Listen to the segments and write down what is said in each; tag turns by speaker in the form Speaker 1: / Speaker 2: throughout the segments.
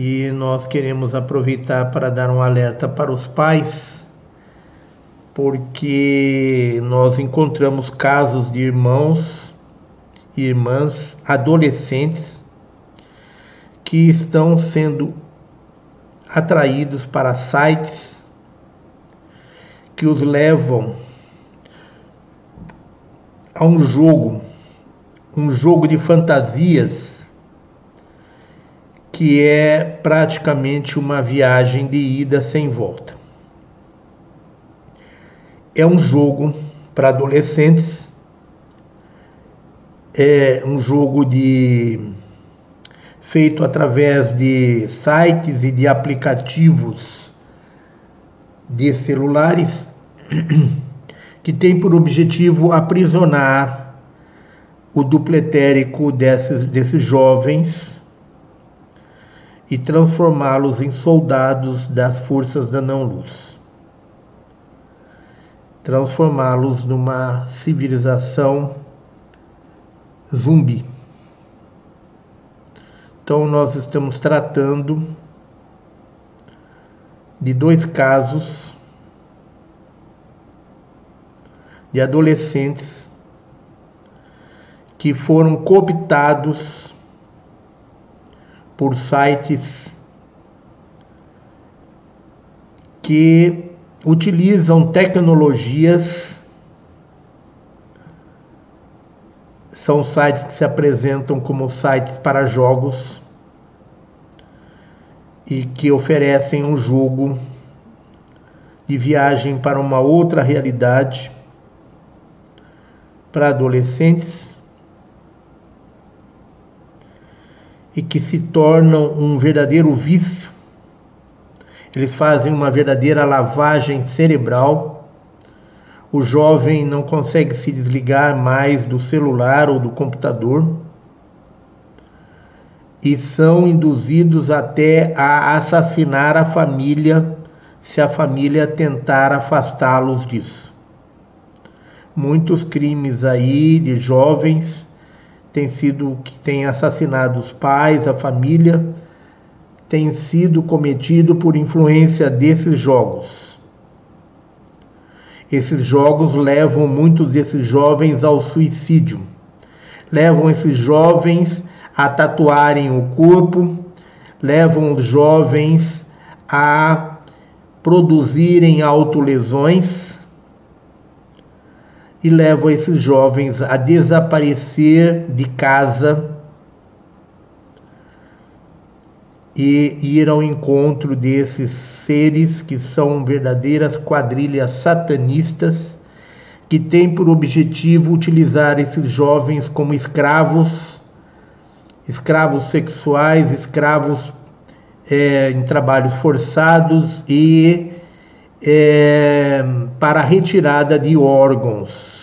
Speaker 1: e nós queremos aproveitar para dar um alerta para os pais, porque nós encontramos casos de irmãos e irmãs adolescentes que estão sendo atraídos para sites que os levam a um jogo, um jogo de fantasias que é praticamente uma viagem de ida sem volta. É um jogo para adolescentes, é um jogo de feito através de sites e de aplicativos de celulares que tem por objetivo aprisionar o dupletérico desses, desses jovens e transformá-los em soldados das forças da não-luz. Transformá-los numa civilização zumbi. Então, nós estamos tratando de dois casos de adolescentes que foram cooptados por sites que utilizam tecnologias são sites que se apresentam como sites para jogos e que oferecem um jogo de viagem para uma outra realidade para adolescentes e que se tornam um verdadeiro vício. Eles fazem uma verdadeira lavagem cerebral. O jovem não consegue se desligar mais do celular ou do computador e são induzidos até a assassinar a família se a família tentar afastá-los disso muitos crimes aí de jovens têm sido que têm assassinado os pais, a família, tem sido cometido por influência desses jogos. Esses jogos levam muitos desses jovens ao suicídio. Levam esses jovens a tatuarem o corpo, levam os jovens a produzirem autolesões e levam esses jovens a desaparecer de casa e ir ao encontro desses seres que são verdadeiras quadrilhas satanistas que têm por objetivo utilizar esses jovens como escravos, escravos sexuais, escravos é, em trabalhos forçados e é, para retirada de órgãos.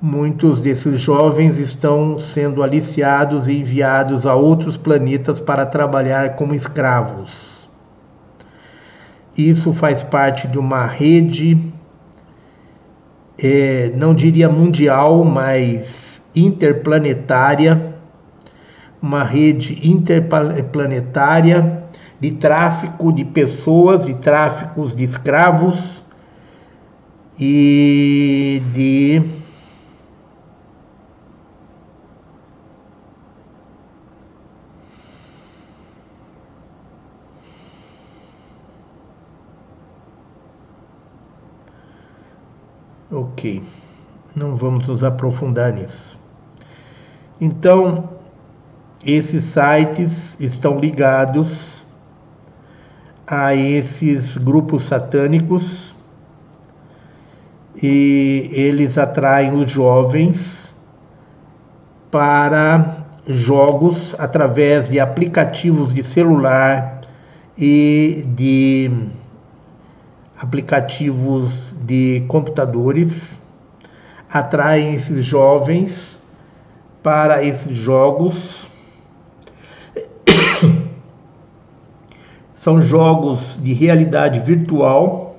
Speaker 1: Muitos desses jovens estão sendo aliciados e enviados a outros planetas para trabalhar como escravos. Isso faz parte de uma rede, é, não diria mundial, mas interplanetária, uma rede interplanetária de tráfico de pessoas, de tráficos de escravos e de Ok, não vamos nos aprofundar nisso. Então, esses sites estão ligados a esses grupos satânicos e eles atraem os jovens para jogos através de aplicativos de celular e de aplicativos de computadores. Atraem esses jovens para esses jogos São jogos de realidade virtual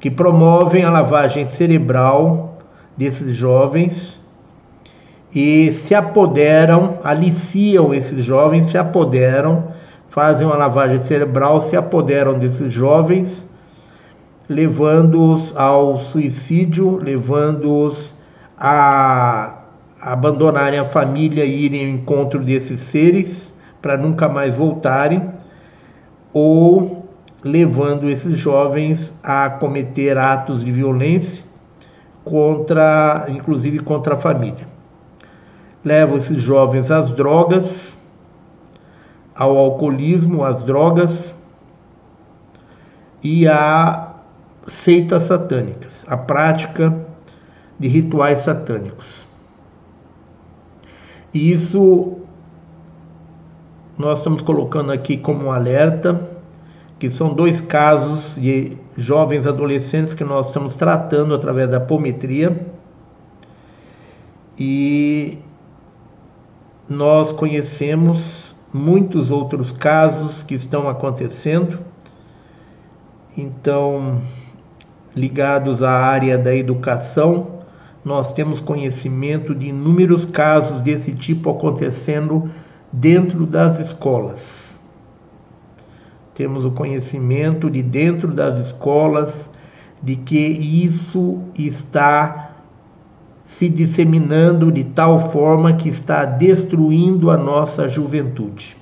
Speaker 1: que promovem a lavagem cerebral desses jovens e se apoderam, aliciam esses jovens, se apoderam, fazem uma lavagem cerebral, se apoderam desses jovens, levando-os ao suicídio, levando-os a abandonarem a família e irem ao encontro desses seres para nunca mais voltarem, ou levando esses jovens a cometer atos de violência contra, inclusive contra a família. Levam esses jovens às drogas, ao alcoolismo, às drogas e a seitas satânicas, a prática de rituais satânicos. E isso nós estamos colocando aqui como um alerta, que são dois casos de jovens adolescentes que nós estamos tratando através da apometria. E nós conhecemos muitos outros casos que estão acontecendo. Então, ligados à área da educação, nós temos conhecimento de inúmeros casos desse tipo acontecendo dentro das escolas. Temos o conhecimento de dentro das escolas de que isso está se disseminando de tal forma que está destruindo a nossa juventude.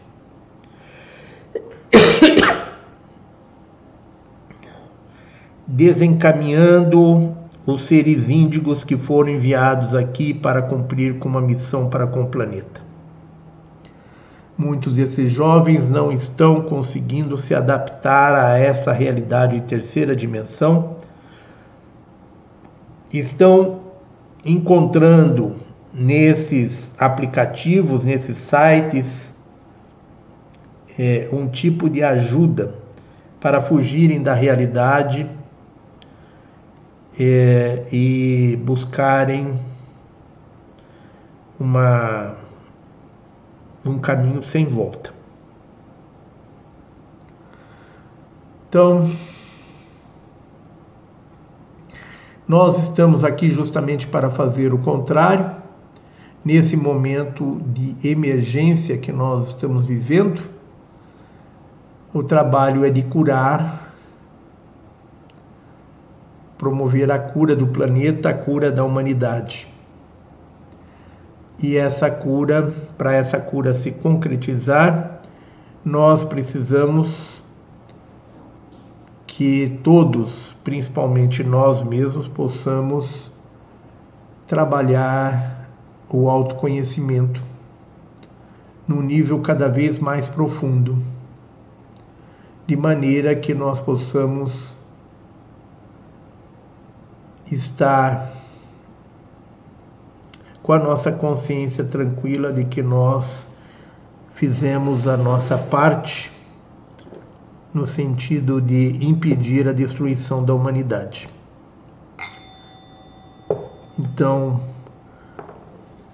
Speaker 1: Desencaminhando os seres índigos que foram enviados aqui para cumprir com uma missão para com o planeta. Muitos desses jovens não estão conseguindo se adaptar a essa realidade de terceira dimensão. Estão encontrando nesses aplicativos, nesses sites, é, um tipo de ajuda para fugirem da realidade é, e buscarem uma, um caminho sem volta. Então, nós estamos aqui justamente para fazer o contrário, nesse momento de emergência que nós estamos vivendo. O trabalho é de curar promover a cura do planeta, a cura da humanidade. E essa cura, para essa cura se concretizar, nós precisamos que todos, principalmente nós mesmos, possamos trabalhar o autoconhecimento num nível cada vez mais profundo, de maneira que nós possamos estar com a nossa consciência tranquila de que nós fizemos a nossa parte no sentido de impedir a destruição da humanidade. Então,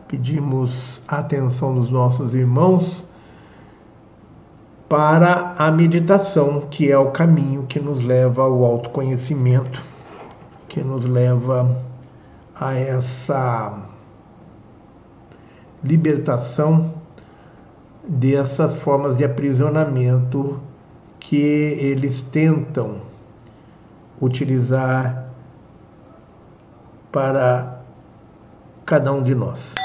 Speaker 1: pedimos a atenção dos nossos irmãos para a meditação, que é o caminho que nos leva ao autoconhecimento que nos leva a essa libertação dessas formas de aprisionamento que eles tentam utilizar para cada um de nós.